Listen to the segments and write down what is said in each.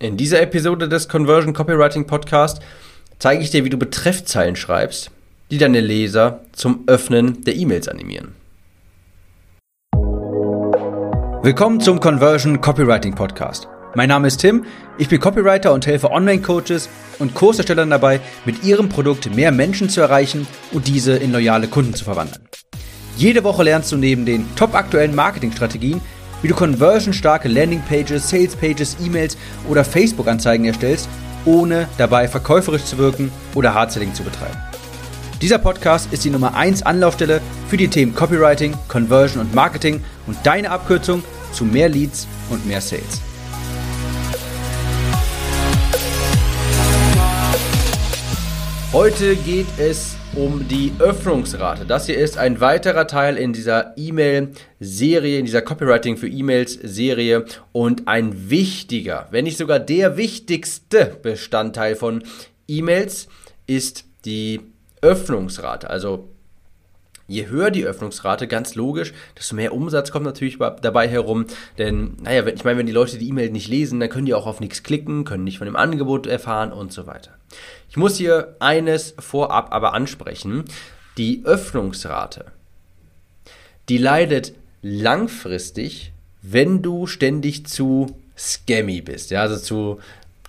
In dieser Episode des Conversion Copywriting Podcast zeige ich dir, wie du Betreffzeilen schreibst, die deine Leser zum Öffnen der E-Mails animieren. Willkommen zum Conversion Copywriting Podcast. Mein Name ist Tim, ich bin Copywriter und helfe Online-Coaches und Kurserstellern dabei, mit ihrem Produkt mehr Menschen zu erreichen und diese in loyale Kunden zu verwandeln. Jede Woche lernst du neben den top aktuellen Marketingstrategien, wie du conversionstarke Landingpages, Salespages, E-Mails oder Facebook-Anzeigen erstellst, ohne dabei verkäuferisch zu wirken oder Hardselling zu betreiben. Dieser Podcast ist die Nummer 1 Anlaufstelle für die Themen Copywriting, Conversion und Marketing und deine Abkürzung zu mehr Leads und mehr Sales. Heute geht es um die Öffnungsrate. Das hier ist ein weiterer Teil in dieser E-Mail-Serie, in dieser Copywriting für E-Mails-Serie und ein wichtiger, wenn nicht sogar der wichtigste Bestandteil von E-Mails ist die Öffnungsrate. Also Je höher die Öffnungsrate, ganz logisch, desto mehr Umsatz kommt natürlich dabei herum. Denn, naja, ich meine, wenn die Leute die E-Mail nicht lesen, dann können die auch auf nichts klicken, können nicht von dem Angebot erfahren und so weiter. Ich muss hier eines vorab aber ansprechen. Die Öffnungsrate, die leidet langfristig, wenn du ständig zu scammy bist, ja, also zu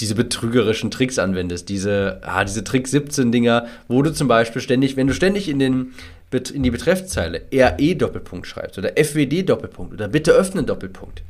diese betrügerischen Tricks anwendest, diese, ah, diese Trick 17 Dinger, wo du zum Beispiel ständig, wenn du ständig in den in die Betreffzeile RE Doppelpunkt schreibst oder FWD Doppelpunkt oder bitte öffnen Doppelpunkt,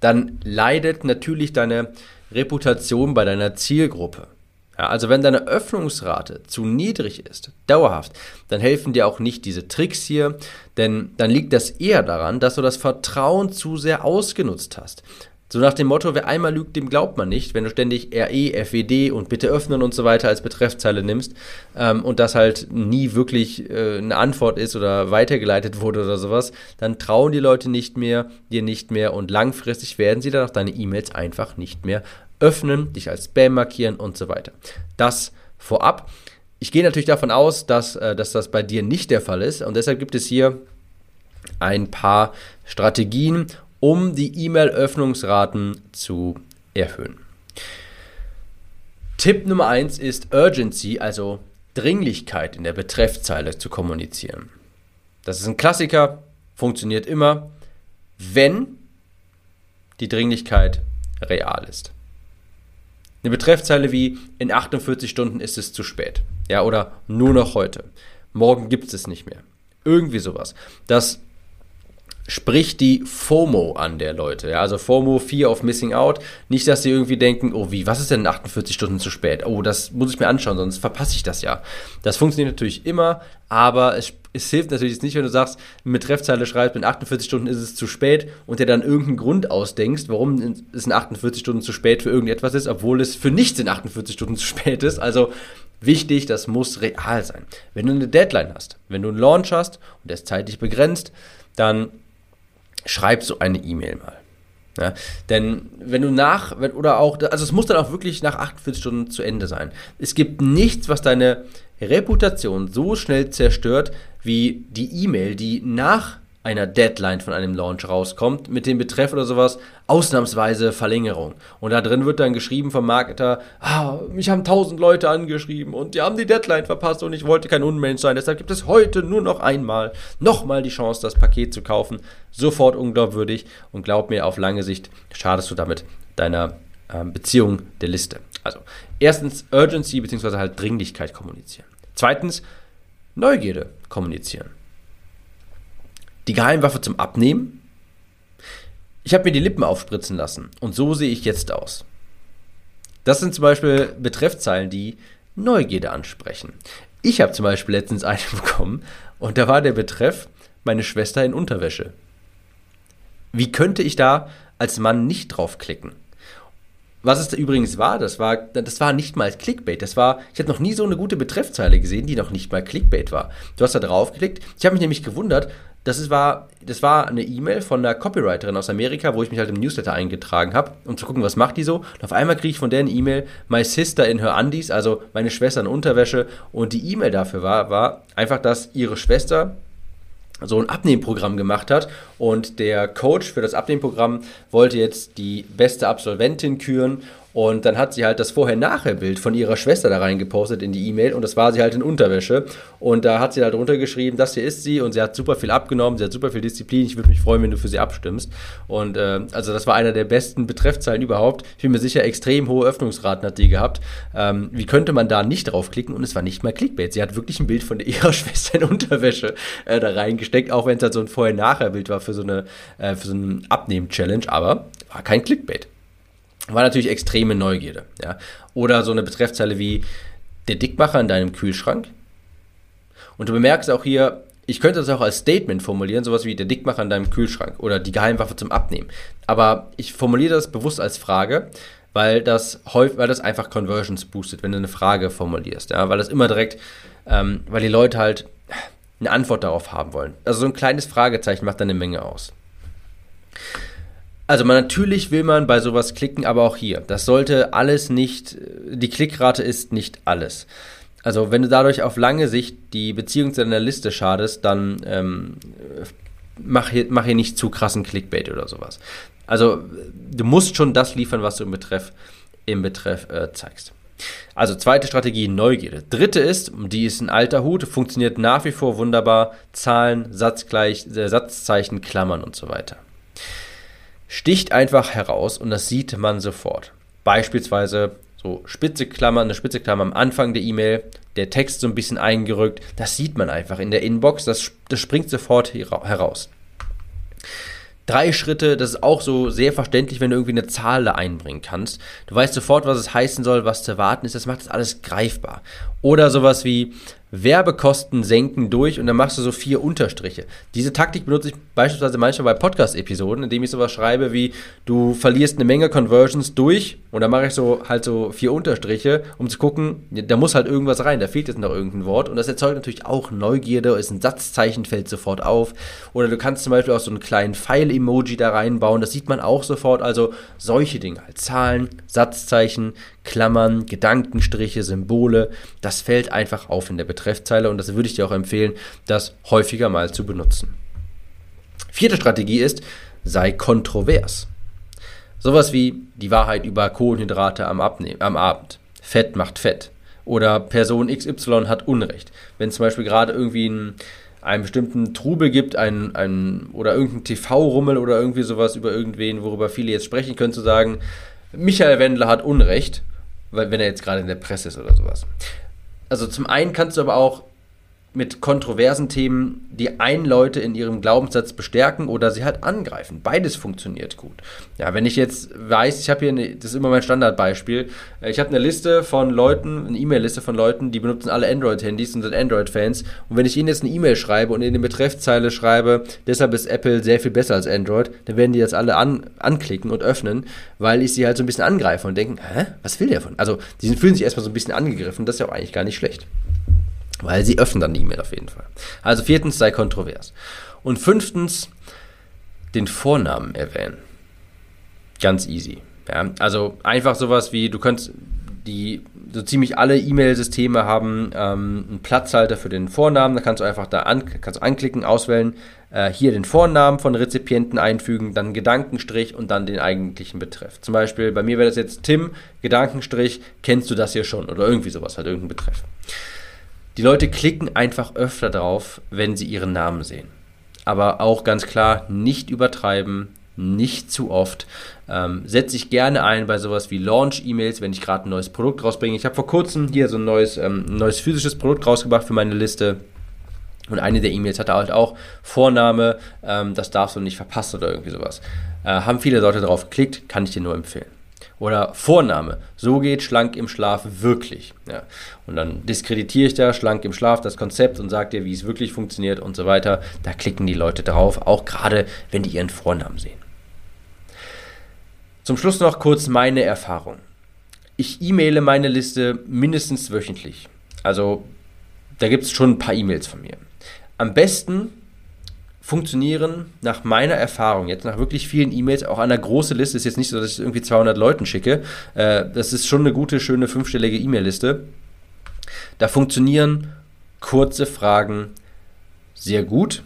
dann leidet natürlich deine Reputation bei deiner Zielgruppe. Ja, also wenn deine Öffnungsrate zu niedrig ist, dauerhaft, dann helfen dir auch nicht diese Tricks hier, denn dann liegt das eher daran, dass du das Vertrauen zu sehr ausgenutzt hast. So nach dem Motto, wer einmal lügt, dem glaubt man nicht, wenn du ständig RE, FED und bitte öffnen und so weiter als Betreffzeile nimmst ähm, und das halt nie wirklich äh, eine Antwort ist oder weitergeleitet wurde oder sowas, dann trauen die Leute nicht mehr, dir nicht mehr und langfristig werden sie dann auch deine E-Mails einfach nicht mehr öffnen, dich als Spam markieren und so weiter. Das vorab. Ich gehe natürlich davon aus, dass, äh, dass das bei dir nicht der Fall ist und deshalb gibt es hier ein paar Strategien, um die E-Mail-Öffnungsraten zu erhöhen. Tipp Nummer 1 ist Urgency, also Dringlichkeit in der Betreffzeile zu kommunizieren. Das ist ein Klassiker, funktioniert immer, wenn die Dringlichkeit real ist. Eine Betreffzeile wie in 48 Stunden ist es zu spät. Ja, oder nur noch heute. Morgen gibt es es nicht mehr. Irgendwie sowas. Das spricht die FOMO an der Leute. Ja, also FOMO, Fear of Missing Out. Nicht, dass sie irgendwie denken, oh wie, was ist denn 48 Stunden zu spät? Oh, das muss ich mir anschauen, sonst verpasse ich das ja. Das funktioniert natürlich immer, aber es, es hilft natürlich nicht, wenn du sagst, mit Treffzeile schreibst, in 48 Stunden ist es zu spät und dir dann irgendeinen Grund ausdenkst, warum es in 48 Stunden zu spät für irgendetwas ist, obwohl es für nichts in 48 Stunden zu spät ist. Also wichtig, das muss real sein. Wenn du eine Deadline hast, wenn du einen Launch hast und der ist zeitlich begrenzt, dann schreib so eine E-Mail mal. Ja, denn wenn du nach, wenn, oder auch, also es muss dann auch wirklich nach 48 Stunden zu Ende sein. Es gibt nichts, was deine Reputation so schnell zerstört, wie die E-Mail, die nach einer Deadline von einem Launch rauskommt, mit dem Betreff oder sowas, ausnahmsweise Verlängerung. Und da drin wird dann geschrieben vom Marketer, ah, mich haben tausend Leute angeschrieben und die haben die Deadline verpasst und ich wollte kein Unmensch sein, deshalb gibt es heute nur noch einmal, nochmal die Chance, das Paket zu kaufen. Sofort unglaubwürdig und glaub mir, auf lange Sicht schadest du damit deiner ähm, Beziehung der Liste. Also, erstens Urgency bzw. halt Dringlichkeit kommunizieren. Zweitens Neugierde kommunizieren die Geheimwaffe zum Abnehmen? Ich habe mir die Lippen aufspritzen lassen und so sehe ich jetzt aus. Das sind zum Beispiel Betreffzeilen, die Neugierde ansprechen. Ich habe zum Beispiel letztens eine bekommen und da war der Betreff meine Schwester in Unterwäsche. Wie könnte ich da als Mann nicht draufklicken? Was es da übrigens war, das war, das war nicht mal Clickbait. Das war, ich habe noch nie so eine gute Betreffzeile gesehen, die noch nicht mal Clickbait war. Du hast da draufgeklickt. Ich habe mich nämlich gewundert, das war, das war eine E-Mail von einer Copywriterin aus Amerika, wo ich mich halt im Newsletter eingetragen habe, um zu gucken, was macht die so. Und auf einmal kriege ich von der eine E-Mail, My Sister in her Undies, also meine Schwester in Unterwäsche. Und die E-Mail dafür war, war einfach, dass ihre Schwester so ein Abnehmprogramm gemacht hat. Und der Coach für das Abnehmprogramm wollte jetzt die beste Absolventin küren und dann hat sie halt das Vorher-Nachher-Bild von ihrer Schwester da reingepostet in die E-Mail und das war sie halt in Unterwäsche. Und da hat sie halt runtergeschrieben, das hier ist sie und sie hat super viel abgenommen, sie hat super viel Disziplin. Ich würde mich freuen, wenn du für sie abstimmst. Und äh, also das war einer der besten Betreffzeilen überhaupt. Ich bin mir sicher, extrem hohe Öffnungsraten hat die gehabt. Ähm, wie könnte man da nicht draufklicken? Und es war nicht mal Clickbait. Sie hat wirklich ein Bild von ihrer Schwester in Unterwäsche äh, da reingesteckt, auch wenn es halt so ein Vorher-Nachher-Bild war für so eine äh, für so eine Abnehmen-Challenge, aber war kein Clickbait war natürlich extreme Neugierde. Ja? Oder so eine Betreffzeile wie der Dickmacher in deinem Kühlschrank. Und du bemerkst auch hier, ich könnte das auch als Statement formulieren, sowas wie der Dickmacher in deinem Kühlschrank oder die Geheimwaffe zum Abnehmen. Aber ich formuliere das bewusst als Frage, weil das häufig, weil das einfach Conversions boostet, wenn du eine Frage formulierst, ja, weil das immer direkt, ähm, weil die Leute halt eine Antwort darauf haben wollen. Also so ein kleines Fragezeichen macht da eine Menge aus. Also man, natürlich will man bei sowas klicken, aber auch hier. Das sollte alles nicht, die Klickrate ist nicht alles. Also wenn du dadurch auf lange Sicht die Beziehung zu deiner Liste schadest, dann ähm, mach, hier, mach hier nicht zu krassen Clickbait oder sowas. Also du musst schon das liefern, was du im Betreff, im Betreff äh, zeigst. Also zweite Strategie, Neugierde. Dritte ist, die ist ein alter Hut, funktioniert nach wie vor wunderbar, Zahlen, Satzgleich, äh, Satzzeichen, Klammern und so weiter sticht einfach heraus und das sieht man sofort. Beispielsweise so spitze Klammer, eine spitze Klammer am Anfang der E-Mail, der Text so ein bisschen eingerückt, das sieht man einfach in der Inbox, das, das springt sofort heraus. Drei Schritte, das ist auch so sehr verständlich, wenn du irgendwie eine Zahl da einbringen kannst. Du weißt sofort, was es heißen soll, was zu erwarten ist, das macht das alles greifbar. Oder sowas wie, Werbekosten senken durch und dann machst du so vier Unterstriche. Diese Taktik benutze ich beispielsweise manchmal bei Podcast-Episoden, indem ich sowas schreibe wie, du verlierst eine Menge Conversions durch und dann mache ich so halt so vier Unterstriche, um zu gucken, da muss halt irgendwas rein, da fehlt jetzt noch irgendein Wort und das erzeugt natürlich auch Neugierde, ist ein Satzzeichen, fällt sofort auf. Oder du kannst zum Beispiel auch so einen kleinen Pfeil-Emoji da reinbauen, das sieht man auch sofort, also solche Dinge, halt Zahlen, Satzzeichen, Klammern, Gedankenstriche, Symbole, das fällt einfach auf in der Betreffzeile und das würde ich dir auch empfehlen, das häufiger mal zu benutzen. Vierte Strategie ist, sei kontrovers. Sowas wie die Wahrheit über Kohlenhydrate am, Abnehmen, am Abend. Fett macht Fett. Oder Person XY hat Unrecht. Wenn zum Beispiel gerade irgendwie ein, einen bestimmten Trubel gibt, ein, ein, oder irgendein TV-Rummel oder irgendwie sowas über irgendwen, worüber viele jetzt sprechen können, zu sagen, Michael Wendler hat Unrecht wenn er jetzt gerade in der Presse ist oder sowas. Also zum einen kannst du aber auch mit kontroversen Themen die einen Leute in ihrem Glaubenssatz bestärken oder sie halt angreifen. Beides funktioniert gut. Ja, wenn ich jetzt weiß, ich habe hier, eine, das ist immer mein Standardbeispiel, äh, ich habe eine Liste von Leuten, eine E-Mail-Liste von Leuten, die benutzen alle Android-Handys und sind Android-Fans. Und wenn ich ihnen jetzt eine E-Mail schreibe und in der Betreffzeile schreibe, deshalb ist Apple sehr viel besser als Android, dann werden die das alle an, anklicken und öffnen, weil ich sie halt so ein bisschen angreife und denken, hä, was will der von? Also, die fühlen sich erstmal so ein bisschen angegriffen, das ist ja auch eigentlich gar nicht schlecht. Weil sie öffnen dann die E-Mail auf jeden Fall. Also viertens, sei kontrovers. Und fünftens, den Vornamen erwähnen. Ganz easy. Ja, also einfach sowas wie, du könntest die, so ziemlich alle E-Mail-Systeme haben ähm, einen Platzhalter für den Vornamen. Da kannst du einfach da an, kannst anklicken, auswählen, äh, hier den Vornamen von Rezipienten einfügen, dann Gedankenstrich und dann den eigentlichen Betreff. Zum Beispiel, bei mir wäre das jetzt Tim, Gedankenstrich, kennst du das hier schon? Oder irgendwie sowas, halt irgendein Betreff. Die Leute klicken einfach öfter drauf, wenn sie ihren Namen sehen. Aber auch ganz klar, nicht übertreiben, nicht zu oft. Ähm, setze ich gerne ein bei sowas wie Launch-E-Mails, wenn ich gerade ein neues Produkt rausbringe. Ich habe vor kurzem hier so ein neues, ähm, neues physisches Produkt rausgebracht für meine Liste. Und eine der E-Mails hatte halt auch Vorname, ähm, das darfst du nicht verpassen oder irgendwie sowas. Äh, haben viele Leute drauf geklickt, kann ich dir nur empfehlen. Oder Vorname. So geht schlank im Schlaf wirklich. Ja. Und dann diskreditiere ich da schlank im Schlaf das Konzept und sage dir, wie es wirklich funktioniert und so weiter. Da klicken die Leute drauf, auch gerade wenn die ihren Vornamen sehen. Zum Schluss noch kurz meine Erfahrung. Ich e-maile meine Liste mindestens wöchentlich. Also da gibt es schon ein paar E-Mails von mir. Am besten funktionieren nach meiner Erfahrung, jetzt nach wirklich vielen E-Mails, auch an einer großen Liste, ist jetzt nicht so, dass ich irgendwie 200 Leuten schicke, äh, das ist schon eine gute, schöne fünfstellige E-Mail-Liste. Da funktionieren kurze Fragen sehr gut.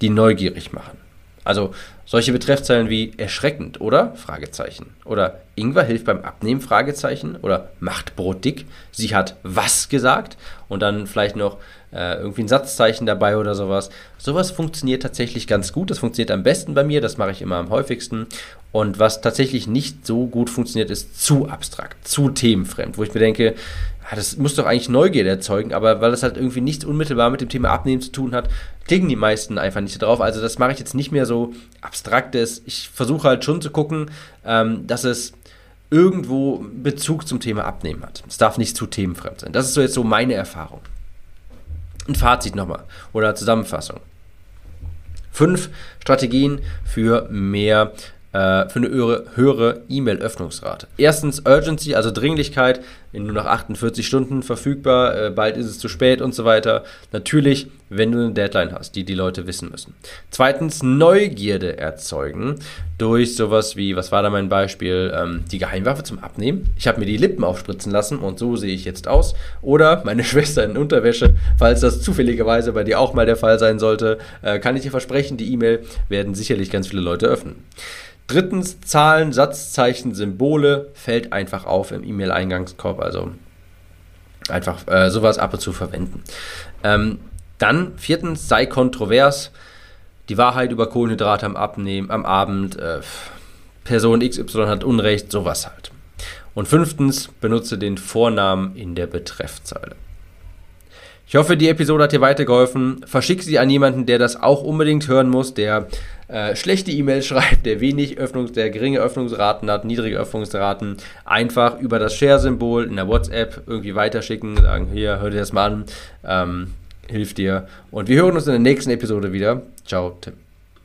die neugierig machen. Also solche Betreffzeilen wie erschreckend oder Fragezeichen oder Ingwer hilft beim Abnehmen Fragezeichen oder macht Brot dick. Sie hat was gesagt und dann vielleicht noch äh, irgendwie ein Satzzeichen dabei oder sowas. Sowas funktioniert tatsächlich ganz gut. Das funktioniert am besten bei mir. Das mache ich immer am häufigsten. Und was tatsächlich nicht so gut funktioniert, ist zu abstrakt, zu themenfremd, wo ich mir denke, ja, das muss doch eigentlich Neugierde erzeugen, aber weil das halt irgendwie nichts unmittelbar mit dem Thema Abnehmen zu tun hat, klicken die meisten einfach nicht drauf. Also das mache ich jetzt nicht mehr so abstraktes. Ich versuche halt schon zu gucken, ähm, dass es irgendwo Bezug zum Thema Abnehmen hat. Es darf nicht zu themenfremd sein. Das ist so jetzt so meine Erfahrung. Ein Fazit nochmal oder Zusammenfassung. Fünf Strategien für mehr äh, für eine höhere E-Mail-Öffnungsrate. Erstens Urgency, also Dringlichkeit, wenn nur nach 48 Stunden verfügbar, äh, bald ist es zu spät und so weiter. Natürlich, wenn du eine Deadline hast, die die Leute wissen müssen. Zweitens Neugierde erzeugen durch sowas wie, was war da mein Beispiel, ähm, die Geheimwaffe zum Abnehmen. Ich habe mir die Lippen aufspritzen lassen und so sehe ich jetzt aus. Oder meine Schwester in Unterwäsche, falls das zufälligerweise bei dir auch mal der Fall sein sollte, äh, kann ich dir versprechen, die E-Mail werden sicherlich ganz viele Leute öffnen. Drittens, Zahlen, Satzzeichen, Symbole fällt einfach auf im E-Mail-Eingangskorb, also einfach äh, sowas ab und zu verwenden. Ähm, dann viertens, sei kontrovers. Die Wahrheit über Kohlenhydrate am, Abnehmen, am Abend, äh, Person XY hat Unrecht, sowas halt. Und fünftens, benutze den Vornamen in der Betreffzeile. Ich hoffe, die Episode hat dir weitergeholfen. Verschick sie an jemanden, der das auch unbedingt hören muss, der äh, schlechte E-Mails schreibt, der wenig Öffnungs-, der geringe Öffnungsraten hat, niedrige Öffnungsraten. Einfach über das Share-Symbol in der WhatsApp irgendwie weiterschicken, sagen, hier, hör dir das mal an, ähm, hilft dir. Und wir hören uns in der nächsten Episode wieder. Ciao, Tim.